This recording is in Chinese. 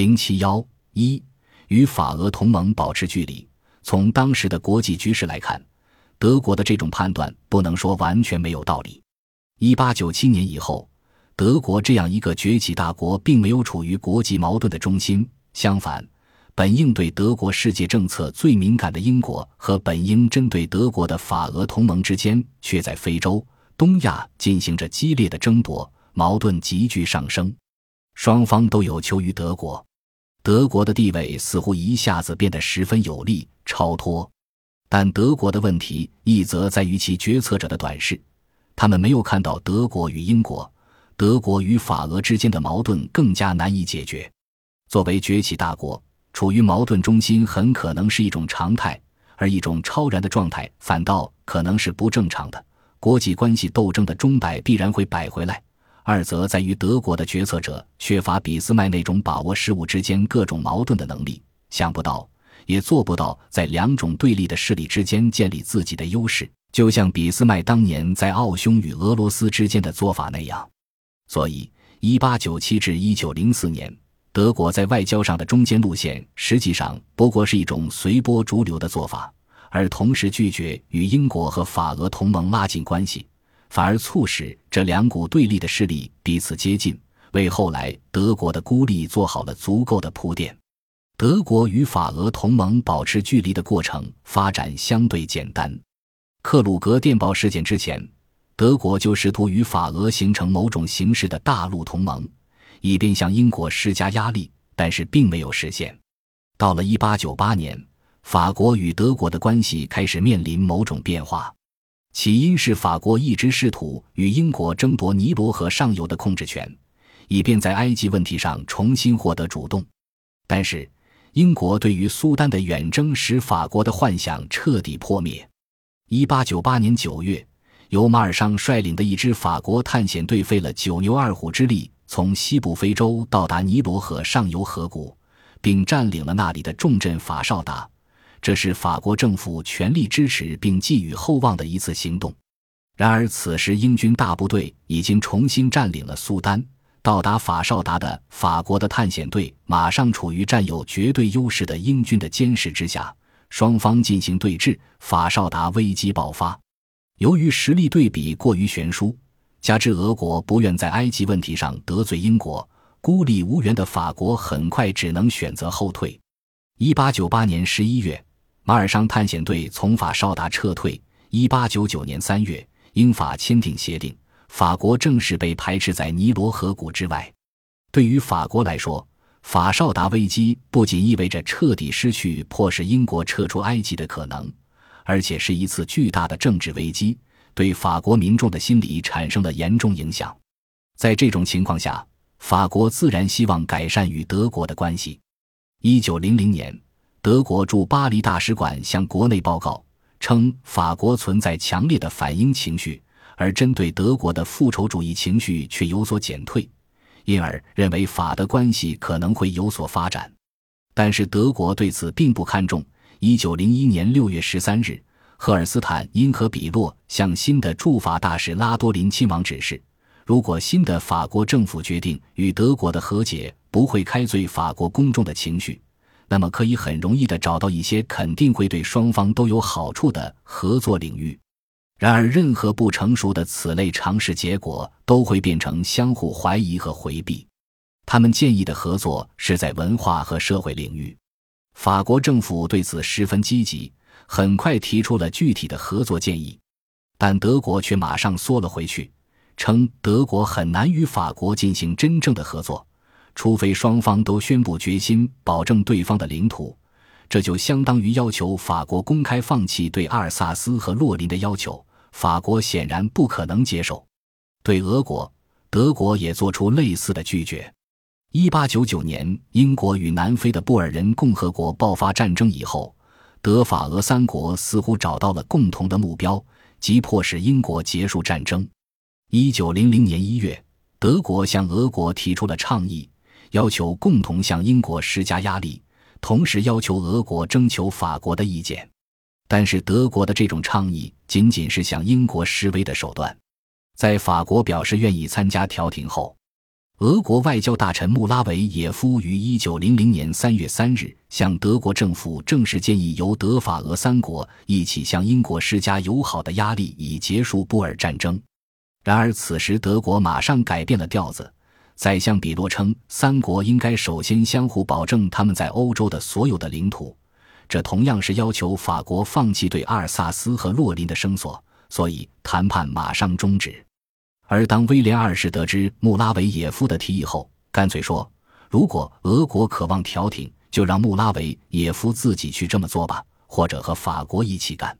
零七幺一与法俄同盟保持距离。从当时的国际局势来看，德国的这种判断不能说完全没有道理。一八九七年以后，德国这样一个崛起大国，并没有处于国际矛盾的中心。相反，本应对德国世界政策最敏感的英国和本应针对德国的法俄同盟之间，却在非洲、东亚进行着激烈的争夺，矛盾急剧上升。双方都有求于德国。德国的地位似乎一下子变得十分有利、超脱，但德国的问题一则在于其决策者的短视，他们没有看到德国与英国、德国与法俄之间的矛盾更加难以解决。作为崛起大国，处于矛盾中心很可能是一种常态，而一种超然的状态反倒可能是不正常的。国际关系斗争的钟摆必然会摆回来。二则在于德国的决策者缺乏俾斯麦那种把握事物之间各种矛盾的能力，想不到也做不到在两种对立的势力之间建立自己的优势，就像俾斯麦当年在奥匈与俄罗斯之间的做法那样。所以，一八九七至一九零四年，德国在外交上的中间路线实际上不过是一种随波逐流的做法，而同时拒绝与英国和法俄同盟拉近关系。反而促使这两股对立的势力彼此接近，为后来德国的孤立做好了足够的铺垫。德国与法俄同盟保持距离的过程发展相对简单。克鲁格电报事件之前，德国就试图与法俄形成某种形式的大陆同盟，以便向英国施加压力，但是并没有实现。到了1898年，法国与德国的关系开始面临某种变化。起因是法国一直试图与英国争夺尼罗河上游的控制权，以便在埃及问题上重新获得主动。但是，英国对于苏丹的远征使法国的幻想彻底破灭。一八九八年九月，由马尔尚率领的一支法国探险队费了九牛二虎之力，从西部非洲到达尼罗河上游河谷，并占领了那里的重镇法绍达。这是法国政府全力支持并寄予厚望的一次行动。然而，此时英军大部队已经重新占领了苏丹。到达法绍达的法国的探险队马上处于占有绝对优势的英军的监视之下，双方进行对峙。法绍达危机爆发。由于实力对比过于悬殊，加之俄国不愿在埃及问题上得罪英国，孤立无援的法国很快只能选择后退。一八九八年十一月。马尔商探险队从法绍达撤退。一八九九年三月，英法签订协定，法国正式被排斥在尼罗河谷之外。对于法国来说，法绍达危机不仅意味着彻底失去迫使英国撤出埃及的可能，而且是一次巨大的政治危机，对法国民众的心理产生了严重影响。在这种情况下，法国自然希望改善与德国的关系。一九零零年。德国驻巴黎大使馆向国内报告称，法国存在强烈的反英情绪，而针对德国的复仇主义情绪却有所减退，因而认为法德关系可能会有所发展。但是德国对此并不看重。一九零一年六月十三日，赫尔斯坦因和比洛向新的驻法大使拉多林亲王指示，如果新的法国政府决定与德国的和解不会开罪法国公众的情绪。那么可以很容易地找到一些肯定会对双方都有好处的合作领域。然而，任何不成熟的此类尝试结果都会变成相互怀疑和回避。他们建议的合作是在文化和社会领域。法国政府对此十分积极，很快提出了具体的合作建议，但德国却马上缩了回去，称德国很难与法国进行真正的合作。除非双方都宣布决心保证对方的领土，这就相当于要求法国公开放弃对阿尔萨斯和洛林的要求。法国显然不可能接受。对俄国，德国也做出类似的拒绝。一八九九年，英国与南非的布尔人共和国爆发战争以后，德法俄三国似乎找到了共同的目标，即迫使英国结束战争。一九零零年一月，德国向俄国提出了倡议。要求共同向英国施加压力，同时要求俄国征求法国的意见。但是德国的这种倡议仅仅是向英国示威的手段。在法国表示愿意参加调停后，俄国外交大臣穆拉维耶夫于一九零零年三月三日向德国政府正式建议，由德法俄三国一起向英国施加友好的压力，以结束布尔战争。然而，此时德国马上改变了调子。宰相比洛称，三国应该首先相互保证他们在欧洲的所有的领土，这同样是要求法国放弃对阿尔萨斯和洛林的声索，所以谈判马上终止。而当威廉二世得知穆拉维耶夫的提议后，干脆说：“如果俄国渴望调停，就让穆拉维耶夫自己去这么做吧，或者和法国一起干。”